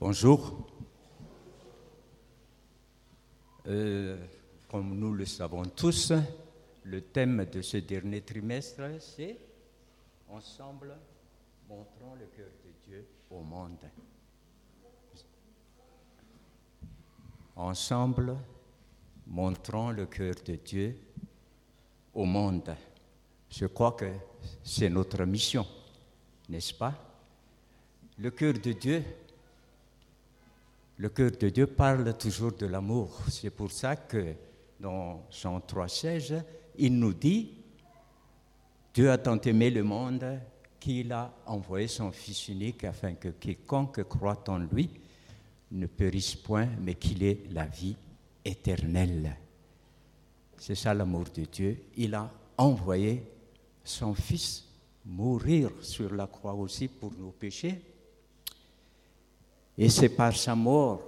Bonjour. Euh, comme nous le savons tous, le thème de ce dernier trimestre, c'est Ensemble, montrons le cœur de Dieu au monde. Ensemble, montrons le cœur de Dieu au monde. Je crois que c'est notre mission, n'est-ce pas? Le cœur de Dieu, le cœur de Dieu parle toujours de l'amour. C'est pour ça que dans Jean 3,16, il nous dit Dieu a tant aimé le monde qu'il a envoyé son Fils unique afin que quiconque croit en lui ne périsse point, mais qu'il ait la vie éternelle. C'est ça l'amour de Dieu. Il a envoyé son Fils mourir sur la croix aussi pour nos péchés. Et c'est par sa mort,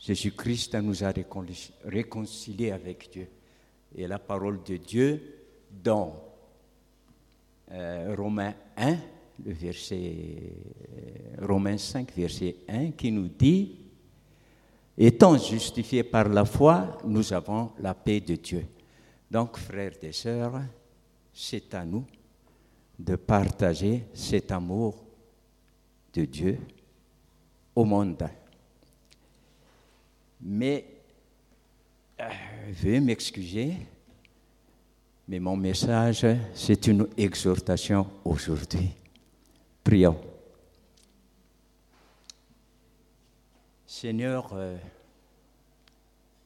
Jésus-Christ nous a réconciliés avec Dieu. Et la parole de Dieu dans euh, Romains 1, le verset euh, Romains 5, verset 1, qui nous dit Étant justifiés par la foi, nous avons la paix de Dieu. Donc, frères et sœurs, c'est à nous de partager cet amour de Dieu au monde. Mais, euh, veuillez m'excuser, mais mon message, c'est une exhortation aujourd'hui. Prions. Seigneur, euh,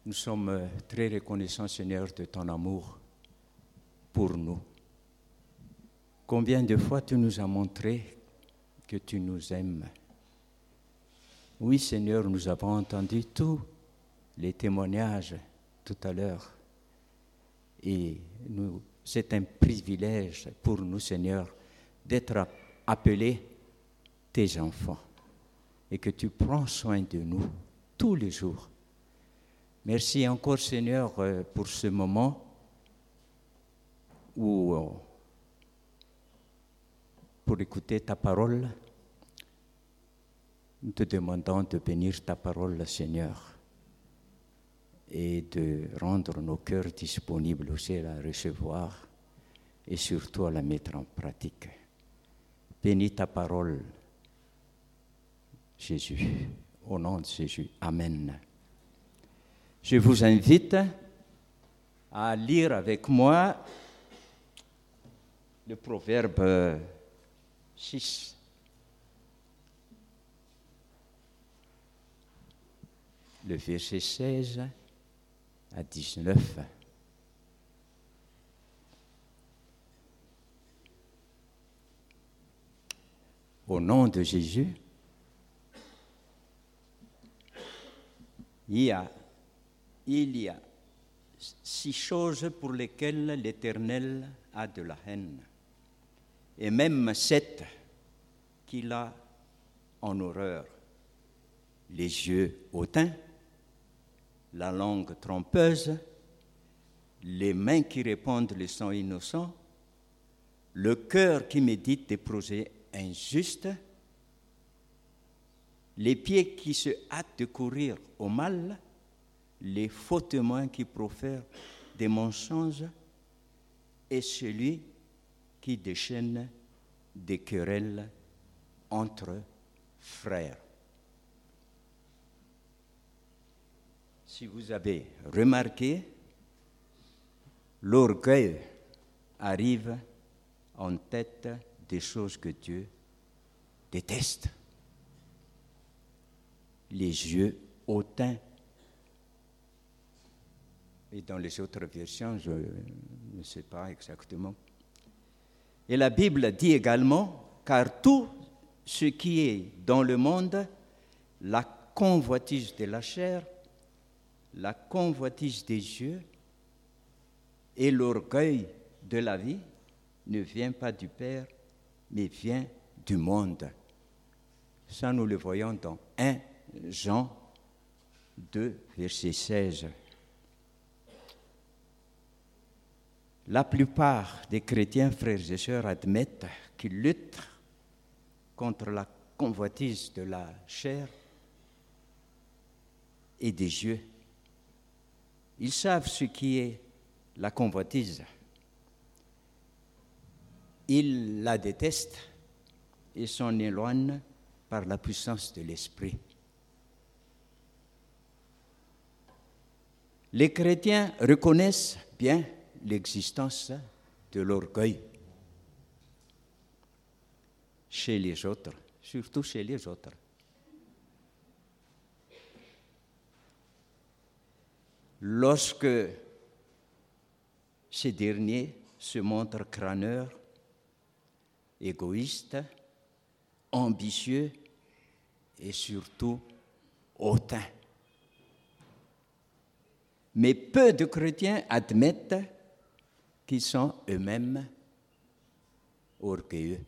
nous sommes très reconnaissants, Seigneur, de ton amour pour nous. Combien de fois tu nous as montré que tu nous aimes Oui, Seigneur, nous avons entendu tous les témoignages tout à l'heure. Et c'est un privilège pour nous, Seigneur, d'être appelés tes enfants et que tu prends soin de nous tous les jours. Merci encore, Seigneur, euh, pour ce moment où, euh, pour écouter ta parole, nous te demandons de bénir ta parole, Seigneur et de rendre nos cœurs disponibles aussi à la recevoir et surtout à la mettre en pratique. Bénis ta parole, Jésus, au nom de Jésus. Amen. Je vous invite à lire avec moi le proverbe 6. Le verset 16 à 19. Au nom de Jésus, il y a, six choses pour lesquelles l'Éternel a de la haine, et même sept qu'il a en horreur. Les yeux hautains, la langue trompeuse, les mains qui répondent le sang innocent, le cœur qui médite des projets injustes, les pieds qui se hâtent de courir au mal, les faux témoins qui profèrent des mensonges, et celui qui déchaîne des querelles entre frères. Si vous avez remarqué, l'orgueil arrive en tête des choses que Dieu déteste. Les yeux hautains. Et dans les autres versions, je ne sais pas exactement. Et la Bible dit également, car tout ce qui est dans le monde, la convoitise de la chair, la convoitise des yeux et l'orgueil de la vie ne vient pas du Père, mais vient du monde. Ça, nous le voyons dans 1 Jean 2, verset 16. La plupart des chrétiens, frères et sœurs, admettent qu'ils luttent contre la convoitise de la chair et des yeux. Ils savent ce qui est la convoitise. Ils la détestent et s'en éloignent par la puissance de l'esprit. Les chrétiens reconnaissent bien l'existence de l'orgueil chez les autres, surtout chez les autres. Lorsque ces derniers se montrent crâneurs, égoïstes, ambitieux et surtout hautains. Mais peu de chrétiens admettent qu'ils sont eux-mêmes orgueilleux.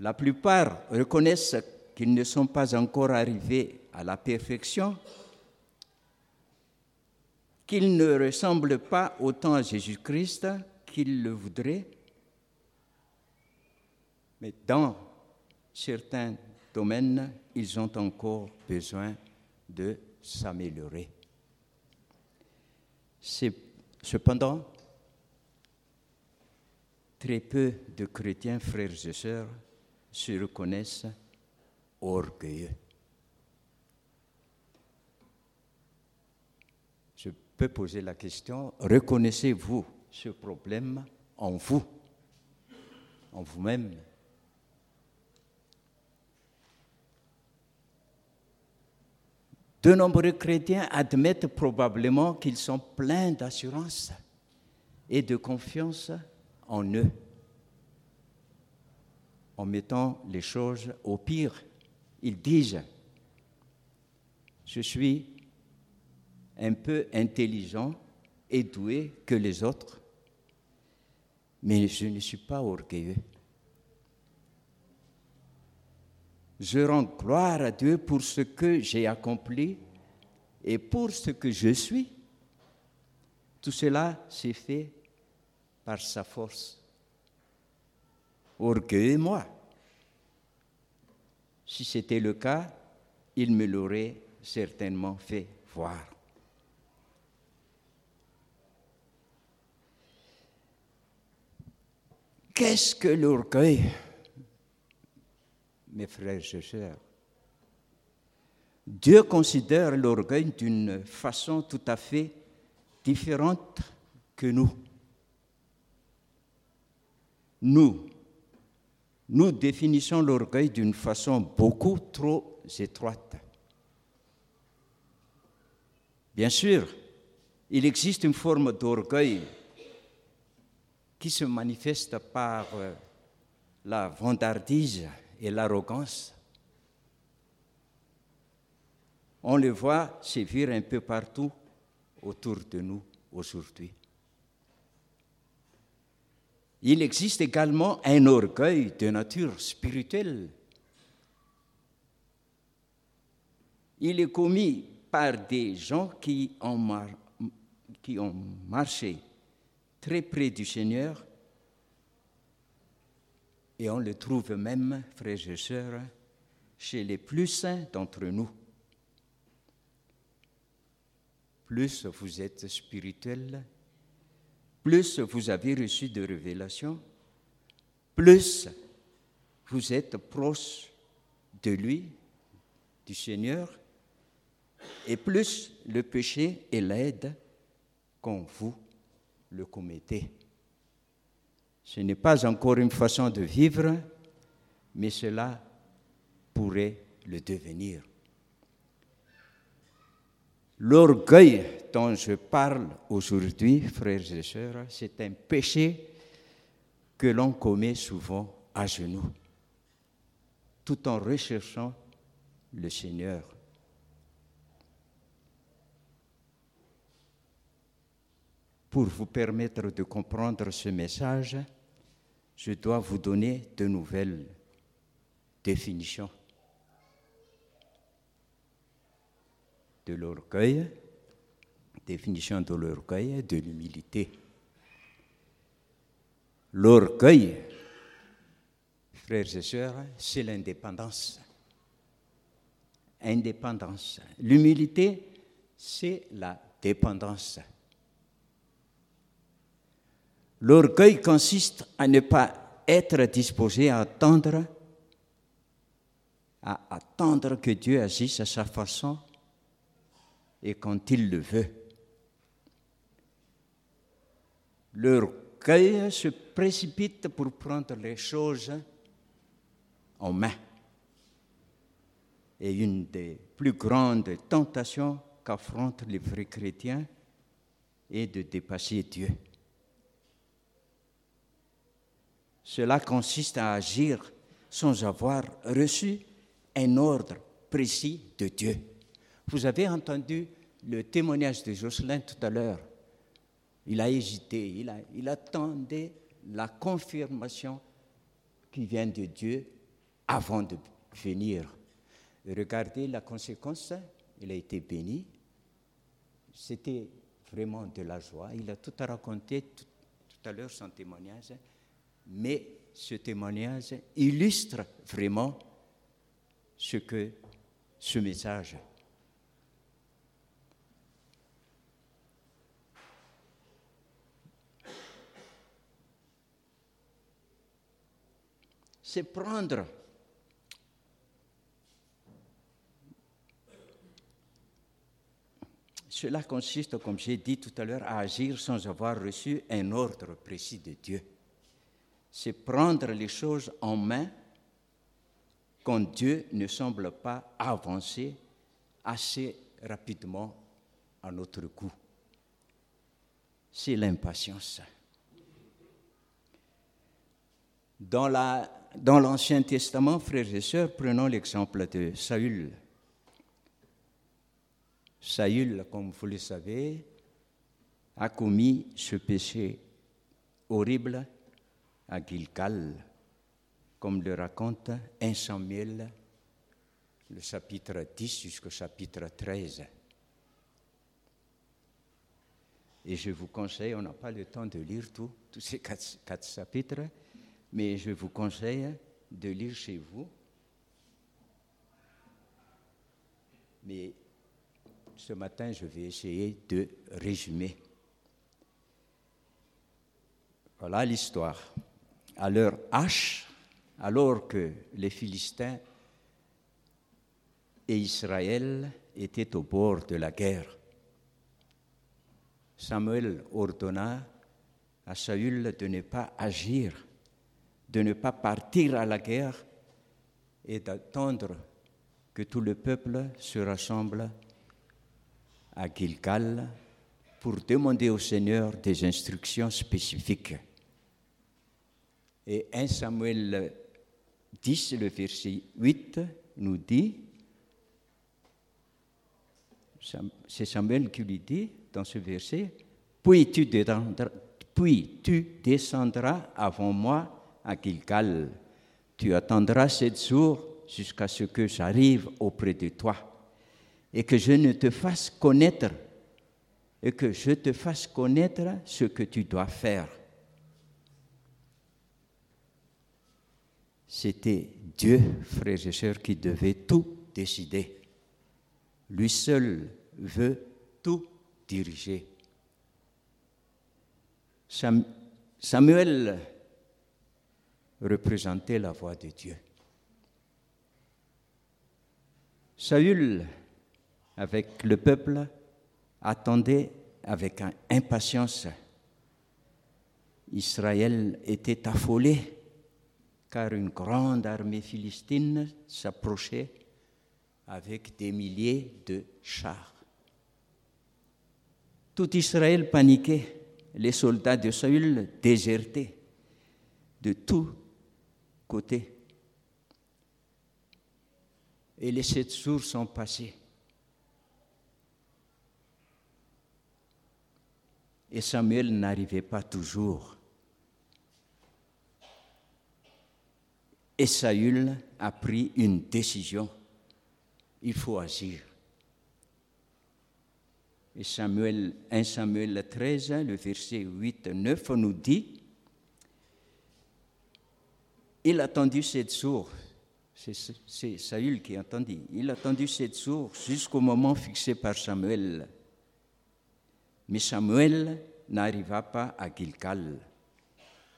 La plupart reconnaissent qu'ils ne sont pas encore arrivés à la perfection, qu'ils ne ressemblent pas autant à Jésus-Christ qu'ils le voudraient, mais dans certains domaines, ils ont encore besoin de s'améliorer. Cependant, très peu de chrétiens, frères et sœurs, se reconnaissent orgueilleux. Je peux poser la question, reconnaissez-vous ce problème en vous, en vous-même? De nombreux chrétiens admettent probablement qu'ils sont pleins d'assurance et de confiance en eux, en mettant les choses au pire. Ils disent, je suis un peu intelligent et doué que les autres, mais je ne suis pas orgueilleux. Je rends gloire à Dieu pour ce que j'ai accompli et pour ce que je suis. Tout cela s'est fait par sa force. Orgueillez-moi. Si c'était le cas, il me l'aurait certainement fait voir. Qu'est-ce que l'orgueil mes frères et sœurs? Dieu considère l'orgueil d'une façon tout à fait différente que nous. Nous, nous définissons l'orgueil d'une façon beaucoup trop étroite. Bien sûr, il existe une forme d'orgueil qui se manifeste par euh, la vandardise, et l'arrogance. On le voit sévir un peu partout autour de nous aujourd'hui. Il existe également un orgueil de nature spirituelle. Il est commis par des gens qui ont, marché très près du Seigneur et on le trouve même, frères et sœurs, chez les plus saints d'entre nous. Plus vous êtes spirituel, plus vous avez reçu de révélations, plus vous êtes proche de lui, du Seigneur, et plus le péché est l'aide quand vous le commettez. Ce n'est pas encore une façon de vivre, mais cela pourrait le devenir. L'orgueil dont je parle aujourd'hui, frères et sœurs, c'est un péché que l'on commet souvent à genoux, tout en recherchant le Seigneur. Pour vous permettre de comprendre ce message, je dois vous donner de nouvelles définitions de l'orgueil, définition de l'orgueil de l'humilité. L'orgueil frères et sœurs, c'est l'indépendance. Indépendance. L'humilité, c'est la dépendance. L'orgueil consiste à ne pas être disposé à attendre, à attendre que Dieu agisse à sa façon et quand il le veut. L'orgueil se précipite pour prendre les choses en main. Et une des plus grandes tentations qu'affrontent les vrais chrétiens est de dépasser Dieu. Cela consiste à agir sans avoir reçu un ordre précis de Dieu. Vous avez entendu le témoignage de Jocelyn tout à l'heure. Il a hésité, il, attendait la confirmation qui vient de Dieu avant de venir. Regardez la conséquence, il a été béni. C'était vraiment de la joie. Il a tout raconté tout, tout à l'heure son témoignage, mais ce témoignage illustre vraiment ce que ce message c'est prendre Cela consiste, comme j'ai dit tout à l'heure, à agir sans avoir reçu un ordre précis de Dieu. C'est prendre les choses en main quand Dieu ne semble pas avancer assez rapidement à notre goût. C'est l'impatience. Dans la dans l'Ancien Testament, frères et sœurs, prenons l'exemple de Saül. Saül, comme vous le savez, a commis ce péché horrible à Gilgal, comme le raconte 1 Samuel, le chapitre 10 jusqu'au chapitre 13. Et je vous conseille, on n'a pas le temps de lire tous ces quatre chapitres, mais je vous conseille de lire chez vous. Mais ce matin, je vais essayer de résumer. Voilà l'histoire. À leur hache, alors que les Philistins et Israël étaient au bord de la guerre, Samuel ordonna à Saül de ne pas agir de ne pas partir à la guerre et d'attendre que tout le peuple se rassemble à Gilgal pour demander au Seigneur des instructions spécifiques. Et 1 Samuel 10, le verset 8, nous dit, c'est Samuel qui lui dit dans ce verset, puis tu, puis tu descendras avant moi à. Tu attendras sept jours jusqu'à ce que j'arrive auprès de toi et que je ne te fasse connaître et que je te fasse connaître ce que tu dois faire. C'était Dieu, frères et sœurs, qui devait tout décider. Lui seul veut tout diriger. Samuel représentait la voix de Dieu. Saül, avec le peuple, attendait avec impatience. Israël était affolé car une grande armée philistine s'approchait avec des milliers de chars. Tout Israël paniquait, les soldats de Saül désertaient de tout Et les sept jours sont passés. Et Samuel n'arrivait pas toujours. Et Saül a pris une décision. Il faut agir. Et Samuel, 1 Samuel 13, le verset 8 9 nous dit Il a tendu cette source, c'est Saül qui a entendu, il a tendu cette source jusqu'au moment fixé par Samuel. Mais Samuel n'arriva pas à Gilgal.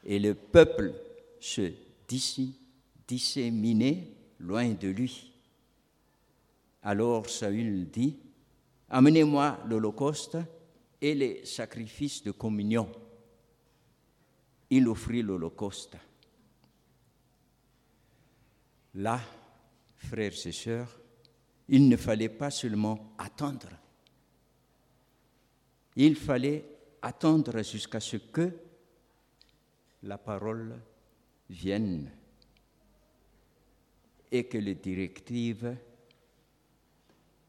Et le peuple se disséminait loin de lui. Alors Saül dit, Amenez-moi l'Holocauste et les sacrifices de communion. Il offrit l'Holocauste. Là, frères et sœurs, il ne fallait pas seulement attendre. Il fallait attendre jusqu'à ce que la parole vienne et que les directives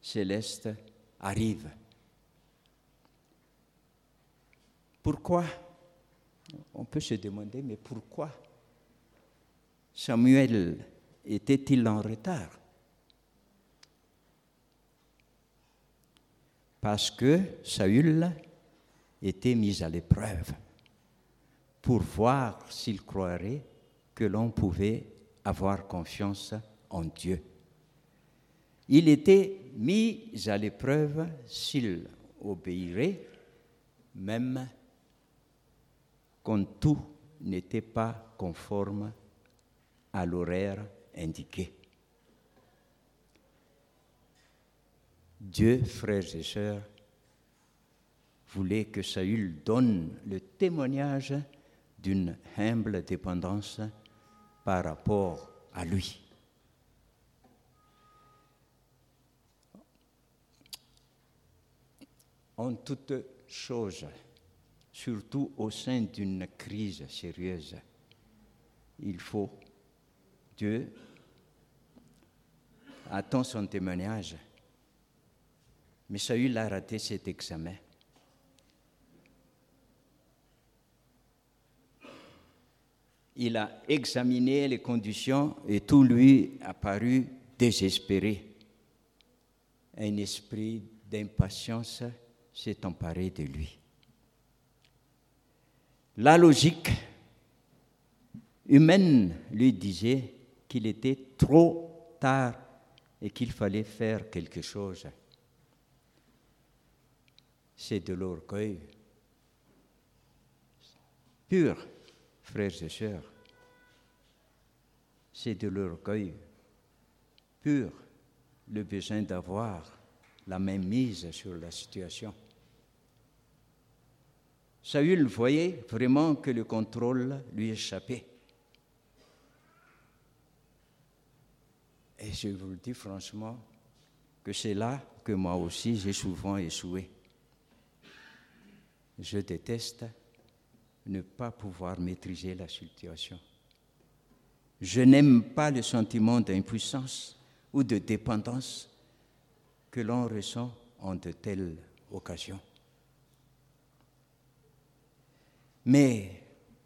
célestes arrivent. Pourquoi On peut se demander, mais pourquoi Samuel était-il en retard? Parce que Saül était mis à l'épreuve pour voir s'il croirait que l'on pouvait avoir confiance en Dieu. Il était mis à l'épreuve s'il obéirait, même quand tout n'était pas conforme à l'horaire indiqué. Dieu, frères et sœurs, voulait que Saül donne le témoignage d'une humble dépendance par rapport à lui. En toute chose, surtout au sein d'une crise sérieuse, il faut, Dieu attend son témoignage, mais Saül a raté cet examen. il a examiné les conditions et tout lui a paru désespéré. Un esprit d'impatience s'est emparé de lui. La logique humaine lui disait qu'il était trop tard et qu'il fallait faire quelque chose. C'est de l'orgueil pur frères et sœurs, c'est de l'orgueil pur, le besoin d'avoir la même mise sur la situation. Saül voyait vraiment que le contrôle lui échappait. Et je vous le dis franchement que c'est là que moi aussi j'ai souvent échoué. Je déteste ne pas pouvoir maîtriser la situation. Je n'aime pas le sentiment d'impuissance ou de dépendance que l'on ressent en de telles occasions. Mais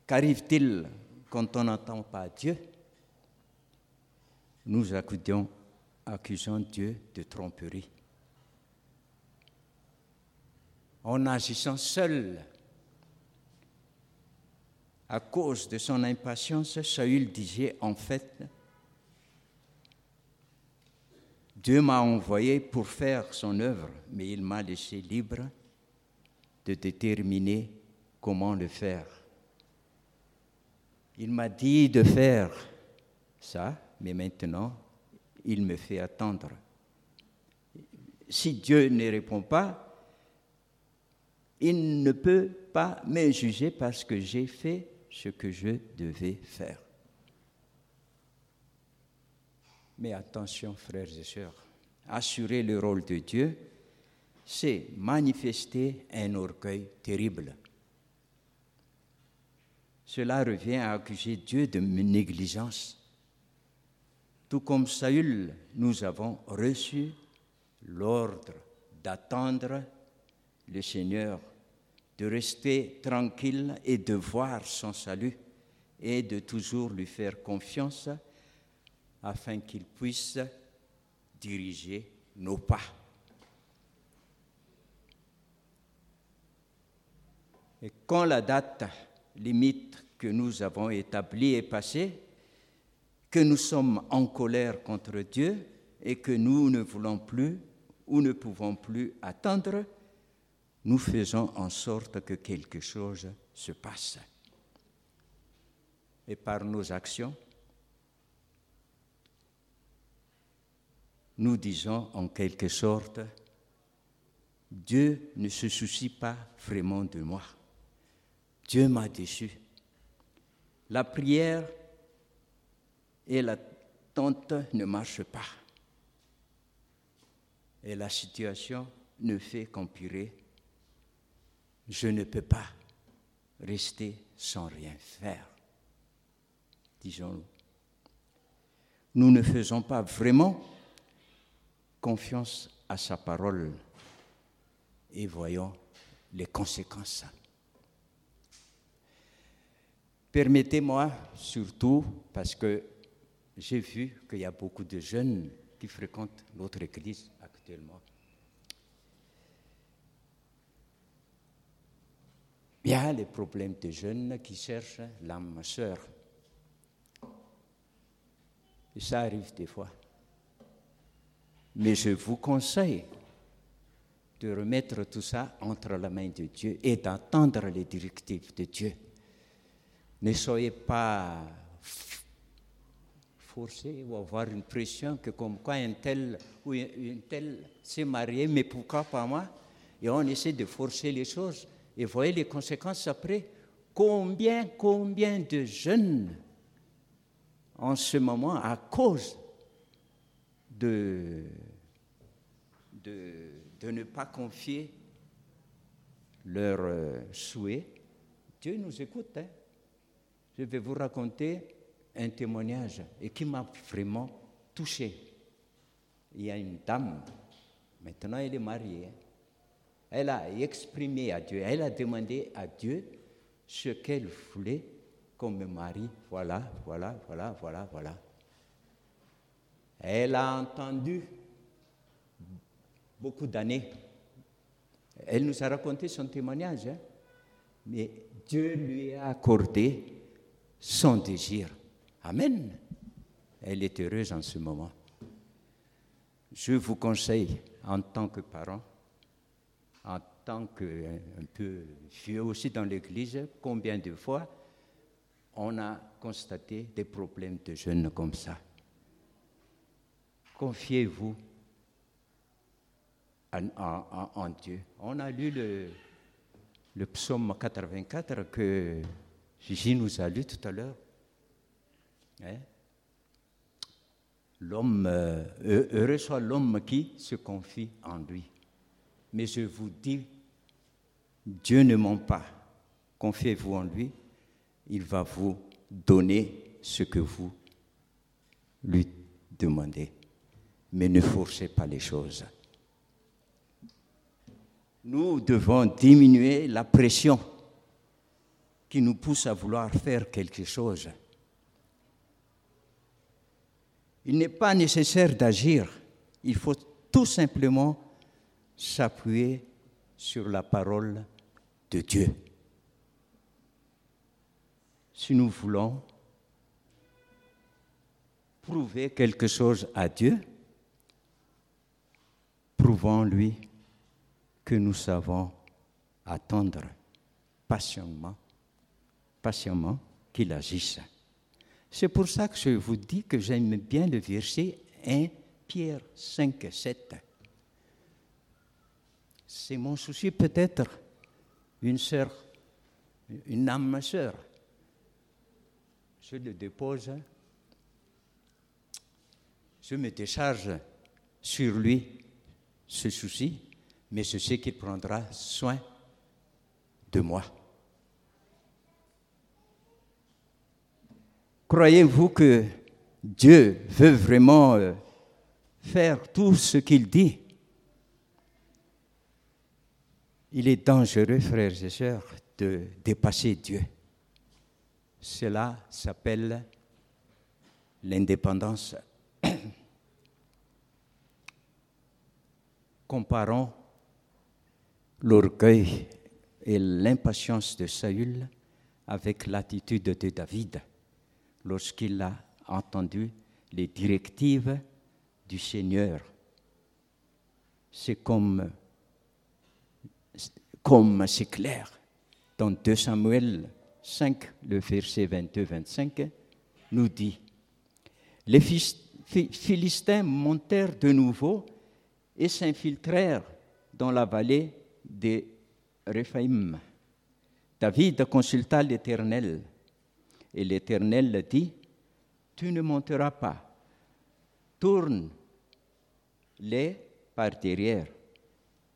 qu'arrive-t-il quand on n'entend pas Dieu? Nous accusons, accusons Dieu de tromperie. En agissant seul, à cause de son impatience, Saül disait en fait, Dieu m'a envoyé pour faire son œuvre, mais il m'a laissé libre de déterminer comment le faire. Il m'a dit de faire ça, mais maintenant, il me fait attendre. Si Dieu ne répond pas, il ne peut pas me juger parce que j'ai fait ce que je devais faire. Mais attention, frères et sœurs, assurer le rôle de Dieu, c'est manifester un orgueil terrible. Cela revient à accuser Dieu de négligence. Tout comme Saül, nous avons reçu l'ordre d'attendre le Seigneur de rester tranquille et de voir son salut et de toujours lui faire confiance afin qu'il puisse diriger nos pas. Et quand la date limite que nous avons établie est passée, que nous sommes en colère contre Dieu et que nous ne voulons plus ou ne pouvons plus attendre, nous faisons en sorte que quelque chose se passe. Et par nos actions, nous disons en quelque sorte, Dieu ne se soucie pas vraiment de moi. Dieu m'a déçu. La prière et la tente ne marchent pas. Et la situation ne fait qu'empirer. Je ne peux pas rester sans rien faire, disons-nous. Nous ne faisons pas vraiment confiance à sa parole et voyons les conséquences. Permettez-moi surtout, parce que j'ai vu qu'il y a beaucoup de jeunes qui fréquentent notre église actuellement. Il y a les problèmes de jeunes qui cherchent l'âme sœur. Et ça arrive des fois. Mais je vous conseille de remettre tout ça entre la main de Dieu et d'attendre les directives de Dieu. Ne soyez pas forcé ou avoir une pression que comme quoi un tel ou une telle s'est marié, mais pourquoi pas moi? Et on essaie de forcer les choses. Et voyez les conséquences après. Combien, combien de jeunes en ce moment, à cause de, de, ne pas confier leurs souhaits, Dieu nous écoute. Hein. Je vais vous raconter un témoignage et qui m'a vraiment touché. Il y a une dame, maintenant elle est mariée, elle a exprimé à Dieu, elle a demandé à Dieu ce qu'elle voulait comme mari. Voilà, voilà, voilà, voilà, voilà. Elle a entendu beaucoup d'années. Elle nous a raconté son témoignage, hein. mais Dieu lui a accordé son désir. Amen. Elle est heureuse en ce moment. Je vous conseille, en tant que parent, en tant qu'un peu vieux aussi dans l'Église, combien de fois on a constaté des problèmes de jeunes comme ça. Confiez-vous en, Dieu. On a lu le, le psaume 84 que Gigi nous a lu tout à l'heure. Hein? L'homme, euh, heureux soit l'homme qui se confie en lui. Mais je vous dis, Dieu ne ment pas. Confiez-vous en lui, il va vous donner ce que vous lui demandez. Mais ne forcez pas les choses. Nous devons diminuer la pression qui nous pousse à vouloir faire quelque chose. Il n'est pas nécessaire d'agir, il faut tout simplement s'appuyer sur la parole de Dieu. Si nous voulons prouver quelque chose à Dieu, prouvons-lui que nous savons attendre patiemment, patiemment qu'il agisse. C'est pour ça que je vous dis que j'aime bien le verset 1 Pierre 5, 7. C'est mon souci peut-être, une sœur, une âme sœur. Je le dépose, je me décharge sur lui ce souci, mais je sais qu'il prendra soin de moi. Croyez-vous que Dieu veut vraiment euh, faire tout ce qu'il dit? Il est dangereux, frères et sœurs, de dépasser Dieu. Cela s'appelle l'indépendance. Comparons l'orgueil et l'impatience de Saül avec l'attitude de David lorsqu'il a entendu les directives du Seigneur. C'est comme, c'est clair. Dans 2 Samuel 5, le verset 22-25, nous dit, les Philistins montèrent de nouveau et s'infiltrèrent dans la vallée des Réphaïm. David consulta l'Éternel et l'Éternel dit, tu ne monteras pas, tourne-les par derrière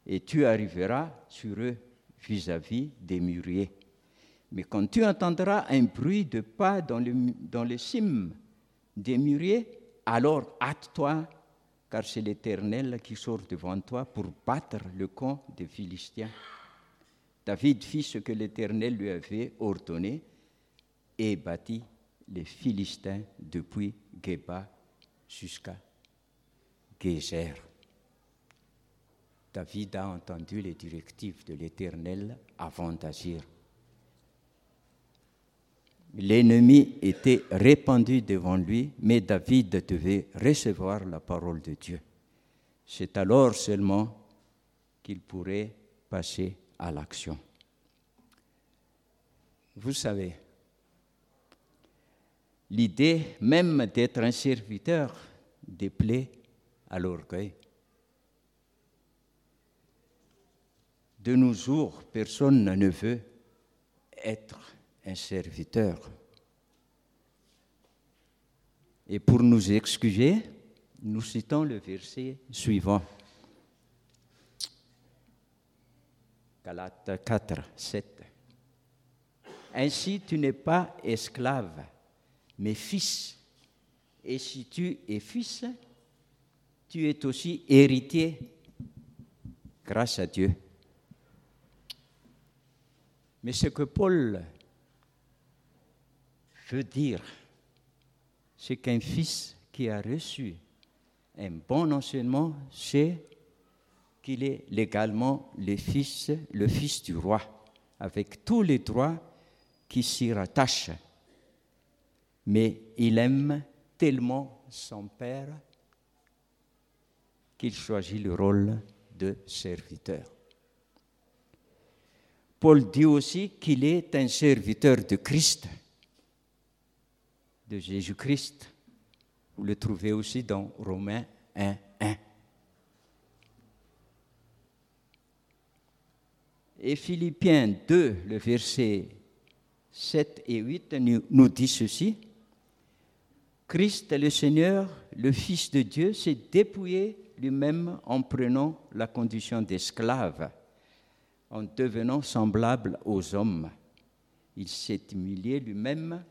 et tu arriveras sur eux vis-à-vis des mûriers. Mais quand tu entendras un bruit de pas dans, le, dans les cimes des mûriers, alors hâte-toi, car c'est l'Éternel qui sort devant toi pour battre le camp des Philistins. David fit ce que l'Éternel lui avait ordonné et bâtit les Philistins depuis Geba jusqu'à Gézer. David a entendu les directives de l'Éternel avant d'agir. L'ennemi était répandu devant lui, mais David devait recevoir la parole de Dieu. C'est alors seulement qu'il pourrait passer à l'action. Vous savez, l'idée même d'être un serviteur déplaît à l'orgueil. De nos jours, personne ne veut être un serviteur. Et pour nous excuser, nous citons le verset suivant. Galates 4, 7. Ainsi tu n'es pas esclave, mais fils. Et si tu es fils, tu es aussi héritier grâce à Dieu. Mais ce que Paul veut dire, c'est qu'un fils qui a reçu un bon enseignement, c'est qu'il est légalement le fils, le fils du roi, avec tous les droits qui s'y rattachent. Mais il aime tellement son père qu'il choisit le rôle de serviteur. Paul dit aussi qu'il est un serviteur de Christ, de Jésus-Christ. Vous le trouvez aussi dans Romains 1, 1. Et Philippiens 2, le verset 7 et 8 nous dit ceci. Christ le Seigneur, le Fils de Dieu, s'est dépouillé lui-même en prenant la condition d'esclave, en devenant semblable aux hommes. Il s'est humilié lui-même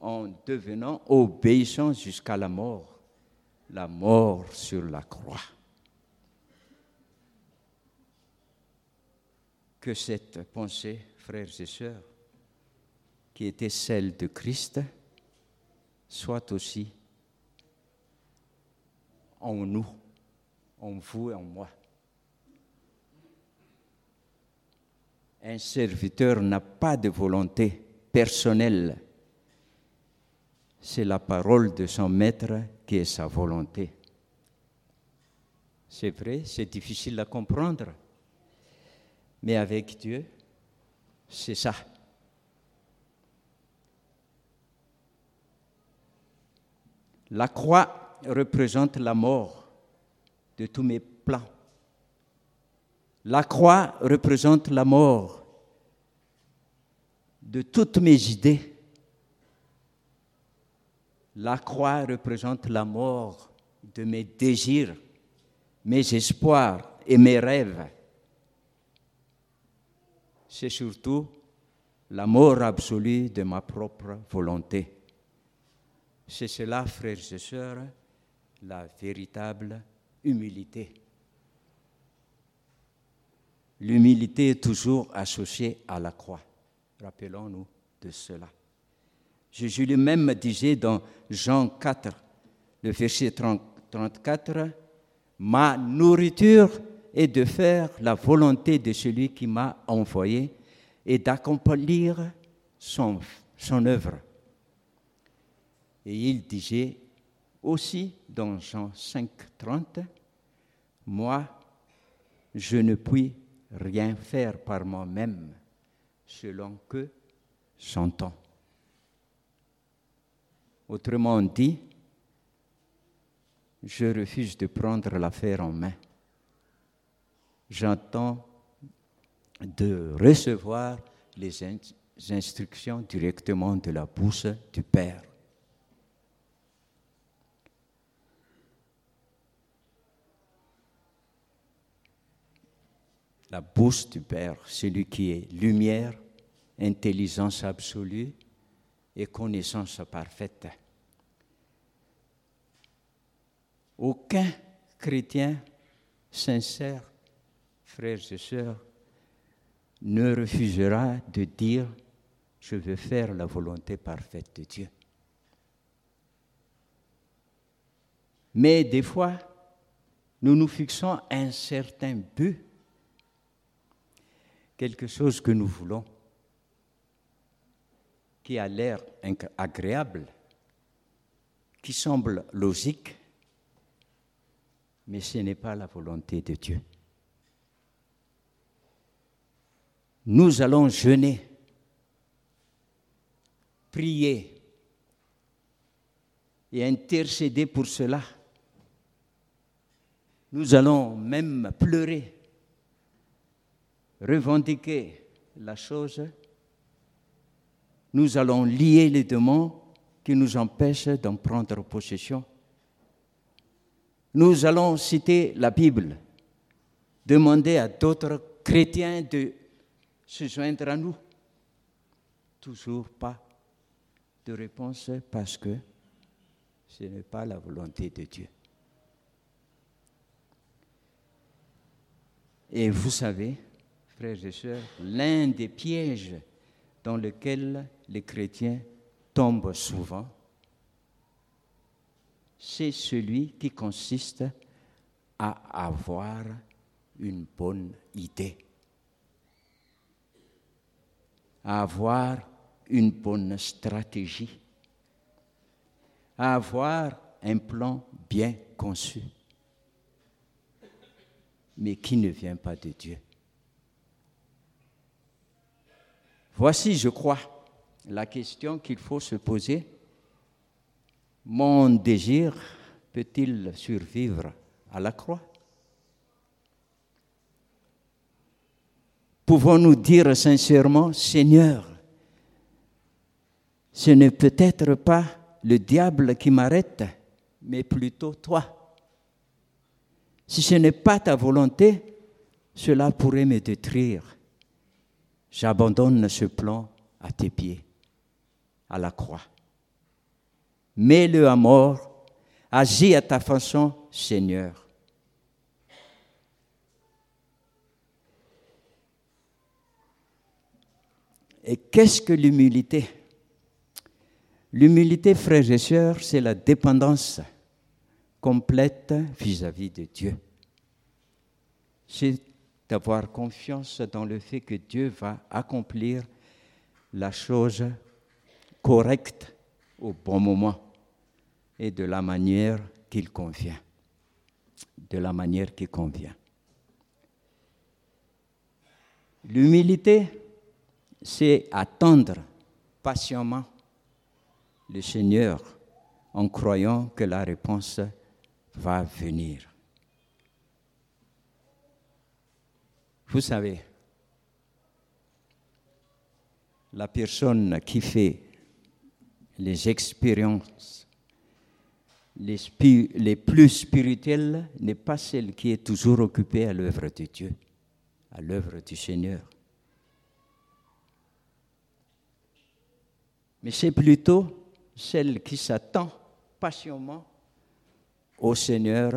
en devenant obéissant jusqu'à la mort, la mort sur la croix. Que cette pensée, frères et sœurs, qui était celle de Christ, soit aussi en nous, en vous et en moi. Un serviteur n'a pas de volonté personnelle c'est la parole de son maître qui est sa volonté. C'est vrai, c'est difficile à comprendre, mais avec Dieu, c'est ça. La croix représente la mort de tous mes plans. La croix représente la mort de toutes mes idées. La croix représente la mort de mes désirs, mes espoirs et mes rêves. C'est surtout la mort absolue de ma propre volonté. C'est cela, frères et sœurs, la véritable humilité. L'humilité est toujours associée à la croix. Rappelons-nous de cela. Jésus lui-même disait dans Jean 4, le verset 34, Ma nourriture est de faire la volonté de celui qui m'a envoyé et d'accomplir son, son œuvre. Et il disait aussi dans Jean 5, 30, Moi, je ne puis rien faire par moi-même selon que j'entends. Autrement dit, je refuse de prendre l'affaire en main. J'entends de recevoir les instructions directement de la bouche du Père. La bouche du Père, celui qui est lumière, intelligence absolue et connaissance parfaite. Aucun chrétien sincère, frères et sœurs, ne refusera de dire je veux faire la volonté parfaite de Dieu. Mais des fois, nous nous fixons un certain but, quelque chose que nous voulons, qui a l'air agréable, qui semble logique, mais ce n'est pas la volonté de Dieu. Nous allons jeûner, prier et intercéder pour cela. Nous allons même pleurer, revendiquer la chose. Nous allons lier les démons qui nous empêchent d'en prendre possession. Nous allons citer la Bible, demander à d'autres chrétiens de se joindre à nous. Toujours pas de réponse parce que ce n'est pas la volonté de Dieu. Et vous savez, frères et sœurs, l'un des pièges dans lesquels les chrétiens tombent souvent, c'est celui qui consiste à avoir une bonne idée, à avoir une bonne stratégie, à avoir un plan bien conçu, mais qui ne vient pas de Dieu. Voici, je crois, la question qu'il faut se poser mon désir peut-il survivre à la croix? Pouvons-nous dire sincèrement, Seigneur, ce n'est peut-être pas le diable qui m'arrête, mais plutôt toi. Si ce n'est pas ta volonté, cela pourrait me détruire. J'abandonne ce plan à tes pieds, à la croix mets-le à mort, agis à ta façon, Seigneur. Et qu'est-ce que l'humilité? L'humilité, frères et sœurs, c'est la dépendance complète vis-à-vis de Dieu. C'est d'avoir confiance dans le fait que Dieu va accomplir la chose correcte au bon moment et de la manière qu'il convient. De la manière qui convient. L'humilité, c'est attendre patiemment le Seigneur en croyant que la réponse va venir. Vous savez, la personne qui fait les expériences les, plus spirituelles n'est pas celle qui est toujours occupée à l'œuvre de Dieu, à l'œuvre du Seigneur. Mais c'est plutôt celle qui s'attend patiemment au Seigneur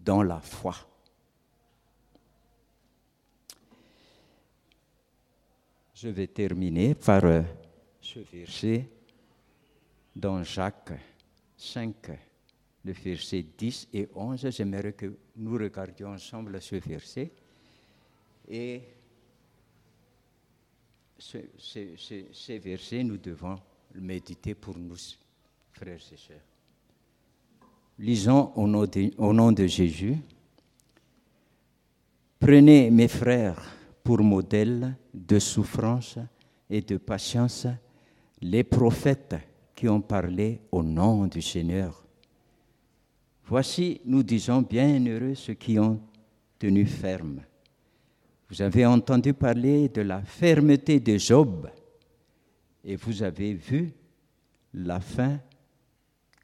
dans la foi. Je vais terminer par euh, ce verset dans Jacques 5 le verset 10 et 11. J'aimerais que nous regardions ensemble ce verset. Et ces versets, nous devons le méditer pour nous frères et sœurs. Lisons au nom de Jésus. Prenez mes frères pour modèle de souffrance et de patience les prophètes qui ont parlé au nom du Seigneur. Voici, nous disons, bienheureux ceux qui ont tenu ferme. Vous avez entendu parler de la fermeté de Job et vous avez vu la fin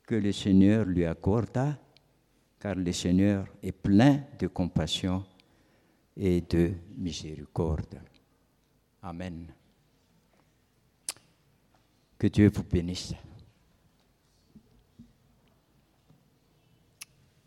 que le Seigneur lui accorda, car le Seigneur est plein de compassion et de miséricorde. Amen. Que Dieu vous bénisse.